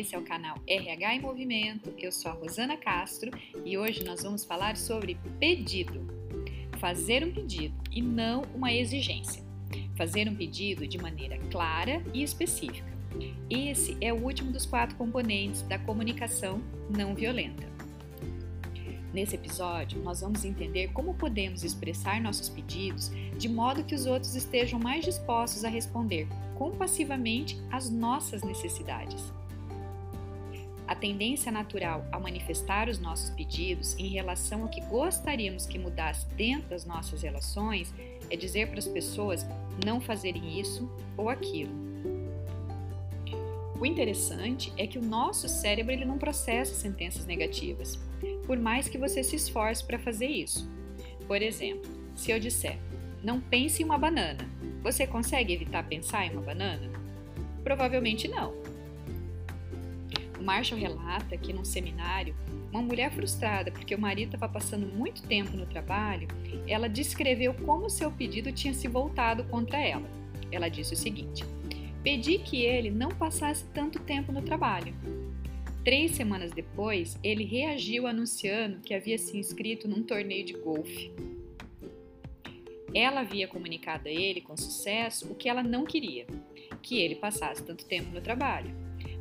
Esse é o canal RH em Movimento. Eu sou a Rosana Castro e hoje nós vamos falar sobre pedido. Fazer um pedido e não uma exigência. Fazer um pedido de maneira clara e específica. Esse é o último dos quatro componentes da comunicação não violenta. Nesse episódio, nós vamos entender como podemos expressar nossos pedidos de modo que os outros estejam mais dispostos a responder compassivamente às nossas necessidades. A tendência natural a manifestar os nossos pedidos em relação ao que gostaríamos que mudasse dentro das nossas relações é dizer para as pessoas não fazerem isso ou aquilo. O interessante é que o nosso cérebro ele não processa sentenças negativas por mais que você se esforce para fazer isso. Por exemplo, se eu disser, não pense em uma banana, você consegue evitar pensar em uma banana? Provavelmente não. O Marshall relata que num seminário, uma mulher frustrada porque o marido estava passando muito tempo no trabalho, ela descreveu como seu pedido tinha se voltado contra ela. Ela disse o seguinte: Pedi que ele não passasse tanto tempo no trabalho. Três semanas depois, ele reagiu anunciando que havia se inscrito num torneio de golfe. Ela havia comunicado a ele com sucesso o que ela não queria, que ele passasse tanto tempo no trabalho,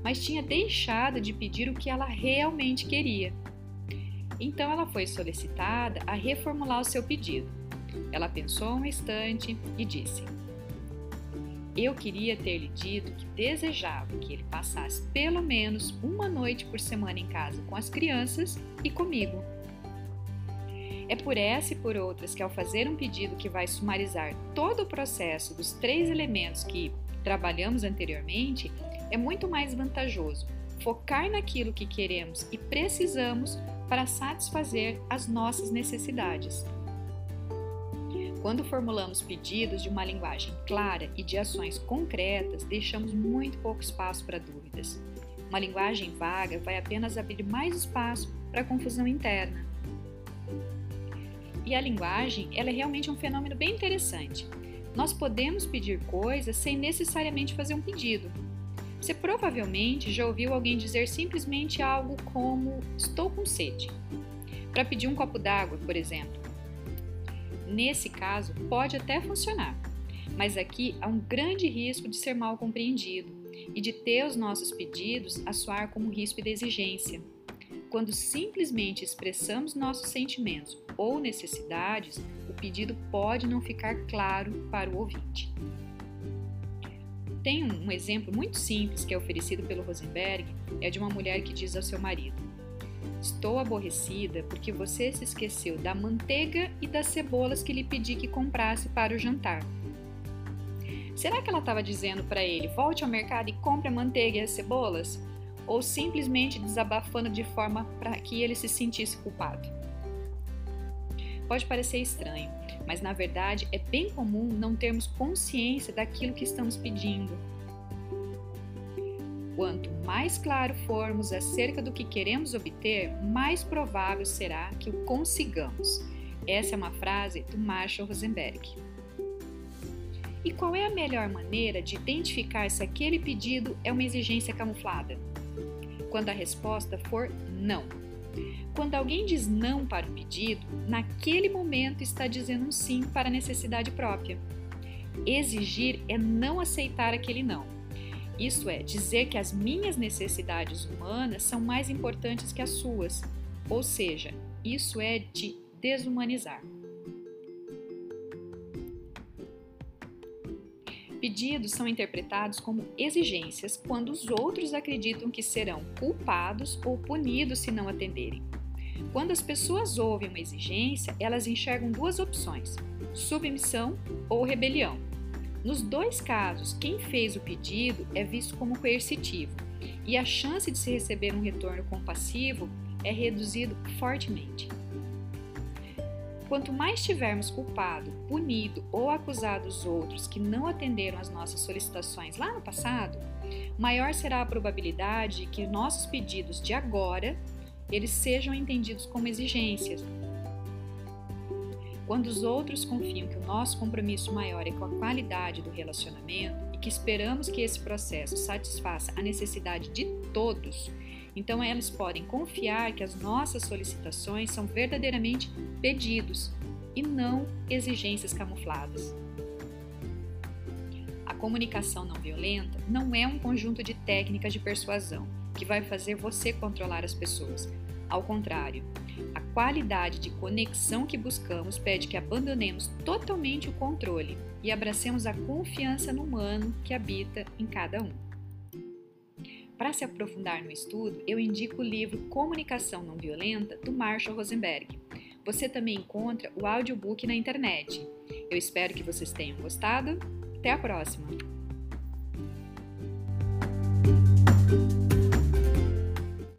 mas tinha deixado de pedir o que ela realmente queria. Então ela foi solicitada a reformular o seu pedido. Ela pensou um instante e disse: eu queria ter lhe dito que desejava que ele passasse pelo menos uma noite por semana em casa com as crianças e comigo. É por essa e por outras que, ao fazer um pedido que vai sumarizar todo o processo dos três elementos que trabalhamos anteriormente, é muito mais vantajoso focar naquilo que queremos e precisamos para satisfazer as nossas necessidades. Quando formulamos pedidos de uma linguagem clara e de ações concretas, deixamos muito pouco espaço para dúvidas. Uma linguagem vaga vai apenas abrir mais espaço para confusão interna. E a linguagem, ela é realmente um fenômeno bem interessante. Nós podemos pedir coisas sem necessariamente fazer um pedido. Você provavelmente já ouviu alguém dizer simplesmente algo como estou com sede. Para pedir um copo d'água, por exemplo. Nesse caso, pode até funcionar, mas aqui há um grande risco de ser mal compreendido e de ter os nossos pedidos a soar como risco de exigência. Quando simplesmente expressamos nossos sentimentos ou necessidades, o pedido pode não ficar claro para o ouvinte. Tem um exemplo muito simples que é oferecido pelo Rosenberg, é de uma mulher que diz ao seu marido: Estou aborrecida porque você se esqueceu da manteiga e das cebolas que lhe pedi que comprasse para o jantar. Será que ela estava dizendo para ele: volte ao mercado e compre a manteiga e as cebolas? Ou simplesmente desabafando de forma para que ele se sentisse culpado? Pode parecer estranho, mas na verdade é bem comum não termos consciência daquilo que estamos pedindo Quanto mais claro formos acerca do que queremos obter, mais provável será que o consigamos. Essa é uma frase do Marshall Rosenberg. E qual é a melhor maneira de identificar se aquele pedido é uma exigência camuflada? Quando a resposta for não. Quando alguém diz não para o pedido, naquele momento está dizendo um sim para a necessidade própria. Exigir é não aceitar aquele não isso é, dizer que as minhas necessidades humanas são mais importantes que as suas. Ou seja, isso é de desumanizar. Pedidos são interpretados como exigências quando os outros acreditam que serão culpados ou punidos se não atenderem. Quando as pessoas ouvem uma exigência, elas enxergam duas opções: submissão ou rebelião. Nos dois casos, quem fez o pedido é visto como coercitivo e a chance de se receber um retorno compassivo é reduzido fortemente. Quanto mais tivermos culpado, punido ou acusado os outros que não atenderam às nossas solicitações lá no passado, maior será a probabilidade de que nossos pedidos de agora eles sejam entendidos como exigências. Quando os outros confiam que o nosso compromisso maior é com a qualidade do relacionamento e que esperamos que esse processo satisfaça a necessidade de todos, então eles podem confiar que as nossas solicitações são verdadeiramente pedidos e não exigências camufladas. A comunicação não violenta não é um conjunto de técnicas de persuasão que vai fazer você controlar as pessoas. Ao contrário, a qualidade de conexão que buscamos pede que abandonemos totalmente o controle e abracemos a confiança no humano que habita em cada um. Para se aprofundar no estudo, eu indico o livro Comunicação Não Violenta, do Marshall Rosenberg. Você também encontra o audiobook na internet. Eu espero que vocês tenham gostado. Até a próxima!